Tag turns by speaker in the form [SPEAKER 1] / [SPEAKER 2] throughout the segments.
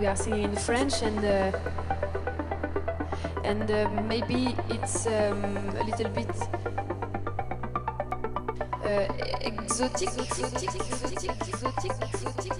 [SPEAKER 1] We are singing in French and uh, and uh, maybe it's um, a little bit uh, exotic, exotic, exotic, exotic, exotic,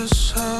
[SPEAKER 2] Feels